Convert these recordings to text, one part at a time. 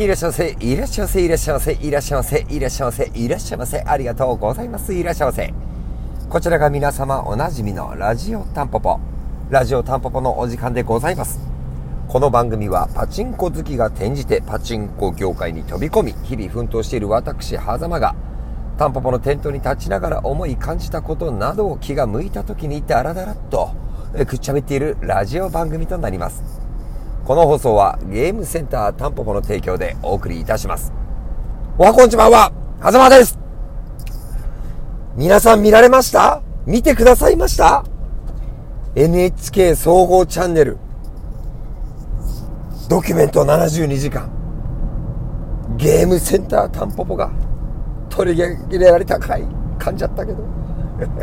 いらっしゃいませ、いらっしゃいませ、いらっしゃいませ、いらっしゃいませ、いらっしゃいませ、いらっしゃいませ、ありがとうございます、いらっしゃいませ。こちらが皆様おなじみのラジオタンポポ、ラジオタンポポのお時間でございます。この番組はパチンコ好きが転じてパチンコ業界に飛び込み、日々奮闘している私、狭間が、タンポポの店頭に立ちながら思い感じたことなどを気が向いた時にダラダラっと、くっちゃべっているラジオ番組となります。この放送はゲームセンタータンポポの提供でお送りいたします。おはこんちばんは、はざまです。皆さん見られました？見てくださいました ?NHK 総合チャンネル。ドキュメント72時間。ゲームセンタータンポポが取り上げられたかい噛んじゃったけど。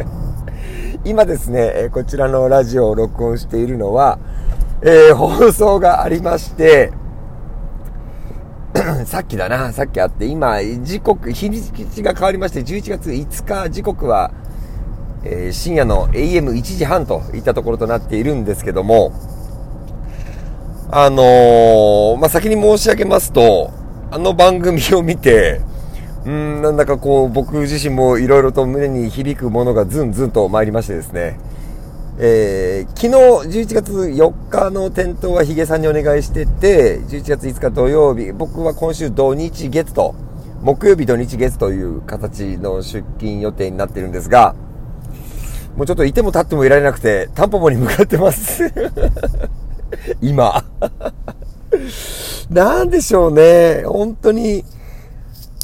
今ですね、こちらのラジオを録音しているのは、えー、放送がありまして、さっきだな、さっきあって、今、時刻、日にちが変わりまして、11月5日、時刻は、えー、深夜の AM1 時半といったところとなっているんですけども、あのー、まあ、先に申し上げますと、あの番組を見て、うん、なんだかこう、僕自身もいろいろと胸に響くものがズンズンと参りましてですね、えー、昨日11月4日の店頭はヒゲさんにお願いしてて、11月5日土曜日、僕は今週土日月と、木曜日土日月という形の出勤予定になってるんですが、もうちょっといても立ってもいられなくて、タンポポに向かってます 今 なんでしょうね。本当に、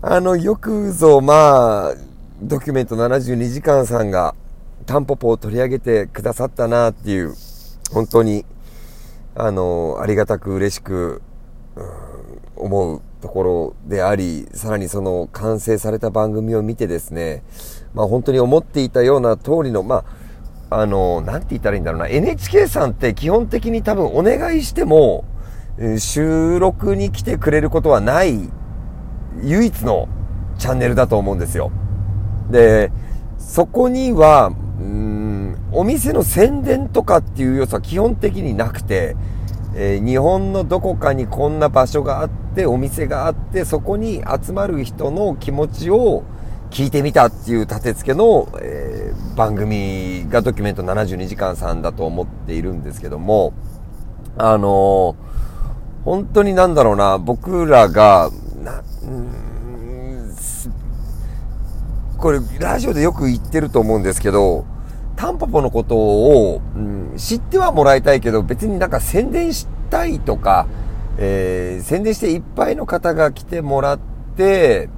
あの、よくぞ、まあ、ドキュメント72時間さんが、タンポポを取り上げてくださったなっていう、本当に、あの、ありがたく嬉しく、うん、思うところであり、さらにその完成された番組を見てですね、まあ本当に思っていたような通りの、まあ、あの、なんて言ったらいいんだろうな、NHK さんって基本的に多分お願いしても、収録に来てくれることはない唯一のチャンネルだと思うんですよ。で、そこにはお店の宣伝とかっていう要素は基本的になくて、えー、日本のどこかにこんな場所があってお店があってそこに集まる人の気持ちを聞いてみたっていう立て付けの、えー、番組がドキュメント72時間さんだと思っているんですけどもあのー、本当になんだろうな僕らがなこれラジオでよく言ってると思うんですけどタンポポのことを、うん、知ってはもらいたいけど、別になんか宣伝したいとか、えー、宣伝していっぱいの方が来てもらって、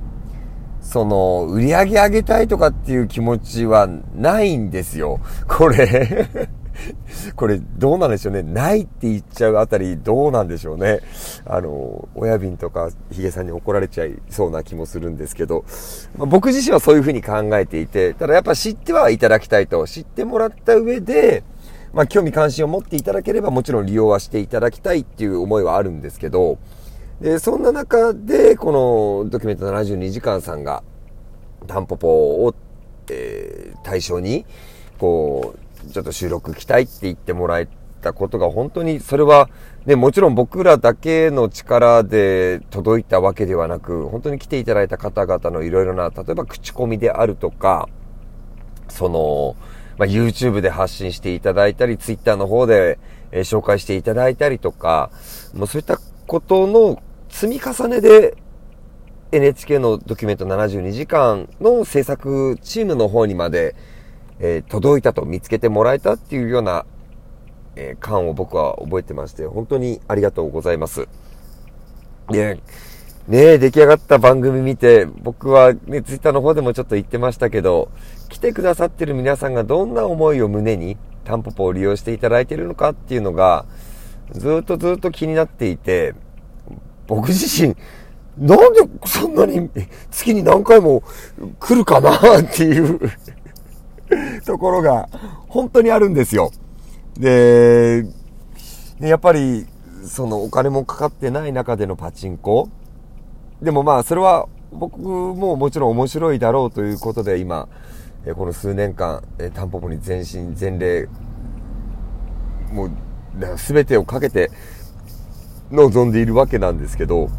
その、売り上げ上げたいとかっていう気持ちはないんですよ。これ これどうなんでしょうね。ないって言っちゃうあたりどうなんでしょうね。あの、親瓶とかヒゲさんに怒られちゃいそうな気もするんですけど、まあ、僕自身はそういうふうに考えていて、ただやっぱ知ってはいただきたいと、知ってもらった上で、まあ興味関心を持っていただければもちろん利用はしていただきたいっていう思いはあるんですけど、で、そんな中で、このドキュメント72時間さんが、タンポポを、えー、対象に、こう、ちょっと収録来たいって言ってもらえたことが本当に、それは、ね、もちろん僕らだけの力で届いたわけではなく、本当に来ていただいた方々のいろいろな、例えば口コミであるとか、その、まあ、YouTube で発信していただいたり、Twitter の方で、えー、紹介していただいたりとか、もうそういったことの積み重ねで、NHK のドキュメント72時間の制作チームの方にまで、えー、届いたと見つけてもらえたっていうような、えー、感を僕は覚えてまして、本当にありがとうございます。で、ね出来上がった番組見て、僕はね、ツイッターの方でもちょっと言ってましたけど、来てくださってる皆さんがどんな思いを胸に、タンポポを利用していただいてるのかっていうのが、ずっとずっと気になっていて、僕自身、なんでそんなに月に何回も来るかなっていう ところが本当にあるんですよ。で、やっぱり、そのお金もかかってない中でのパチンコ。でもまあ、それは僕ももちろん面白いだろうということで今、この数年間、タンポポに全身全霊、もう、全てをかけて臨んでいるわけなんですけど、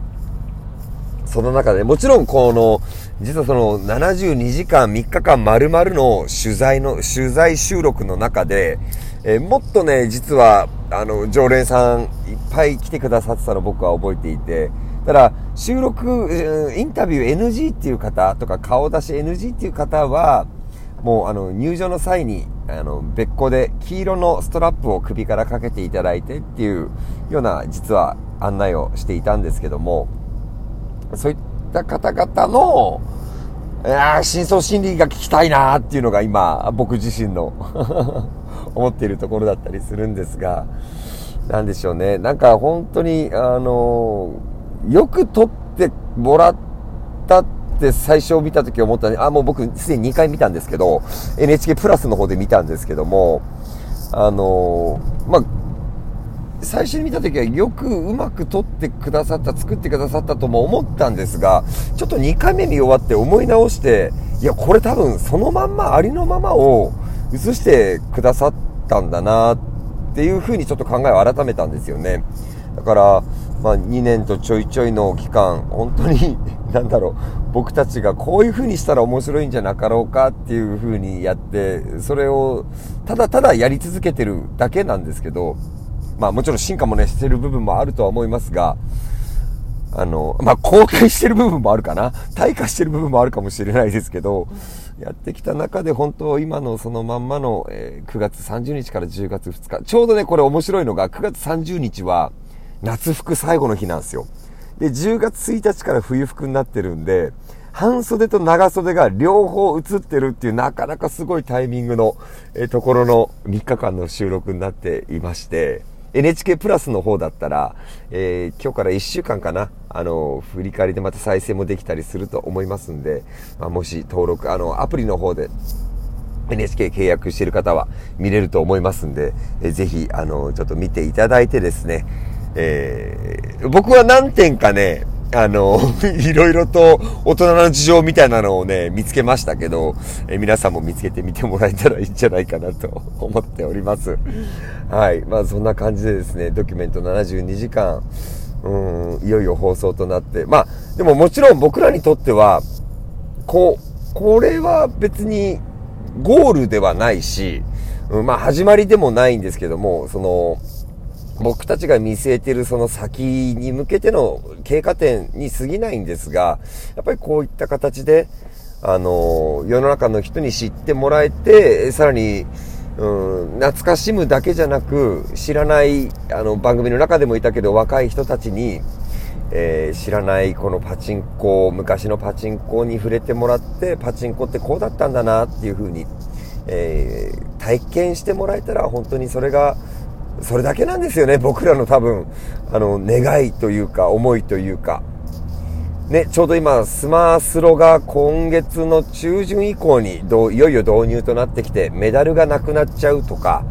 その中で、もちろんこの、実はその72時間、3日間丸々の取材の、取材収録の中で、えー、もっとね、実は、あの、常連さんいっぱい来てくださってたの僕は覚えていて、ただ、収録、インタビュー NG っていう方とか、顔出し NG っていう方は、もうあの入場の際にあの別個で黄色のストラップを首からかけていただいてっていうような実は案内をしていたんですけども。そういった方々のいや深層心理が聞きたいなっていうのが今僕自身の 思っているところだったりするんですがなんでしょうね。なんか本当にあのよく撮ってもらったって最初見た時思ったね、あ、もう僕すでに2回見たんですけど、NHK プラスの方で見たんですけども、あの、まあ、最初に見た時はよくうまく撮ってくださった、作ってくださったとも思ったんですが、ちょっと2回目見終わって思い直して、いや、これ多分そのまんま、ありのままを映してくださったんだなっていうふうにちょっと考えを改めたんですよね。だから、まあ、2年とちょいちょいの期間、本当に、なんだろう、僕たちがこういう風にしたら面白いんじゃなかろうかっていう風にやって、それをただただやり続けてるだけなんですけど、まあもちろん進化もね、してる部分もあるとは思いますが、あの、まあ、公開してる部分もあるかな。退化してる部分もあるかもしれないですけど、やってきた中で本当今のそのまんまの、えー、9月30日から10月2日、ちょうどね、これ面白いのが9月30日は夏服最後の日なんですよ。で、10月1日から冬服になってるんで、半袖と長袖が両方映ってるっていうなかなかすごいタイミングの、えところの3日間の収録になっていまして、NHK プラスの方だったら、えー、今日から1週間かな、あの、振り返りでまた再生もできたりすると思いますんで、まあ、もし登録、あの、アプリの方で NHK 契約してる方は見れると思いますんで、えー、ぜひ、あの、ちょっと見ていただいてですね、えー、僕は何点かね、あの、いろいろと大人の事情みたいなのをね、見つけましたけど、え皆さんも見つけてみてもらえたらいいんじゃないかなと 思っております。はい。まあそんな感じでですね、ドキュメント72時間、うん、いよいよ放送となって、まあ、でももちろん僕らにとっては、こう、これは別にゴールではないし、うん、まあ始まりでもないんですけども、その、僕たちが見据えているその先に向けての経過点に過ぎないんですが、やっぱりこういった形で、あの、世の中の人に知ってもらえて、さらに、うん、懐かしむだけじゃなく、知らない、あの、番組の中でもいたけど、若い人たちに、えー、知らないこのパチンコ、昔のパチンコに触れてもらって、パチンコってこうだったんだなっていう風に、えー、体験してもらえたら、本当にそれが、それだけなんですよね、僕らの多分、あの、願いというか、思いというか。ね、ちょうど今、スマースロが今月の中旬以降にいよいよ導入となってきて、メダルがなくなっちゃうとか、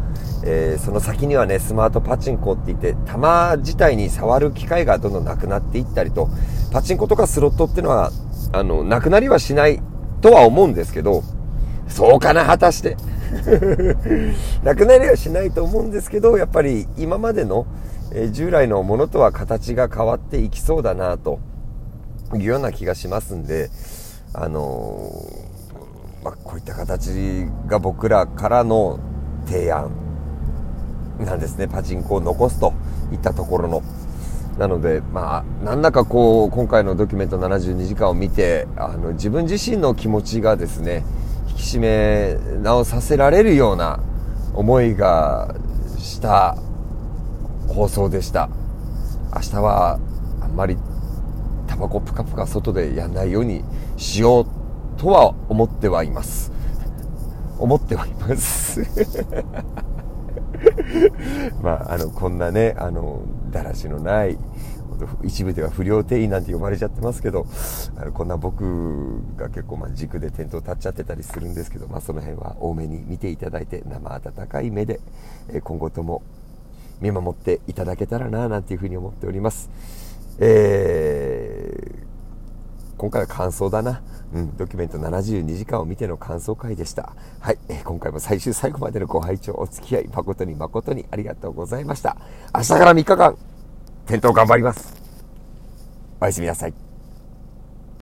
えー、その先にはね、スマートパチンコって言って、球自体に触る機会がどんどんなくなっていったりと、パチンコとかスロットってのは、あの、なくなりはしないとは思うんですけど、そうかな、果たして。なくなりはしないと思うんですけど、やっぱり今までの、え従来のものとは形が変わっていきそうだなというような気がしますんで、あのー、まあ、こういった形が僕らからの提案なんですね。パチンコを残すといったところの。なので、まあ、なんだかこう、今回のドキュメント72時間を見て、あの、自分自身の気持ちがですね、き締め直させられるような思いがした放送でした。明日はあんまりタバコプカプカ外でやんないようにしようとは思ってはいます。思ってはいます。まああのこんなねあのだらしのない一部では不良店員なんて呼ばれちゃってますけど、あのこんな僕が結構ま軸で店頭立っちゃってたりするんですけど、まあ、その辺は多めに見ていただいて、生温かい目で、え今後とも見守っていただけたらな、なんていうふうに思っております。えー、今回は感想だな。うん、ドキュメント72時間を見ての感想会でした。はい、え、今回も最終最後までのご拝聴お付き合い誠に誠にありがとうございました。明日から3日間、点灯頑張ります。おやすみなさい。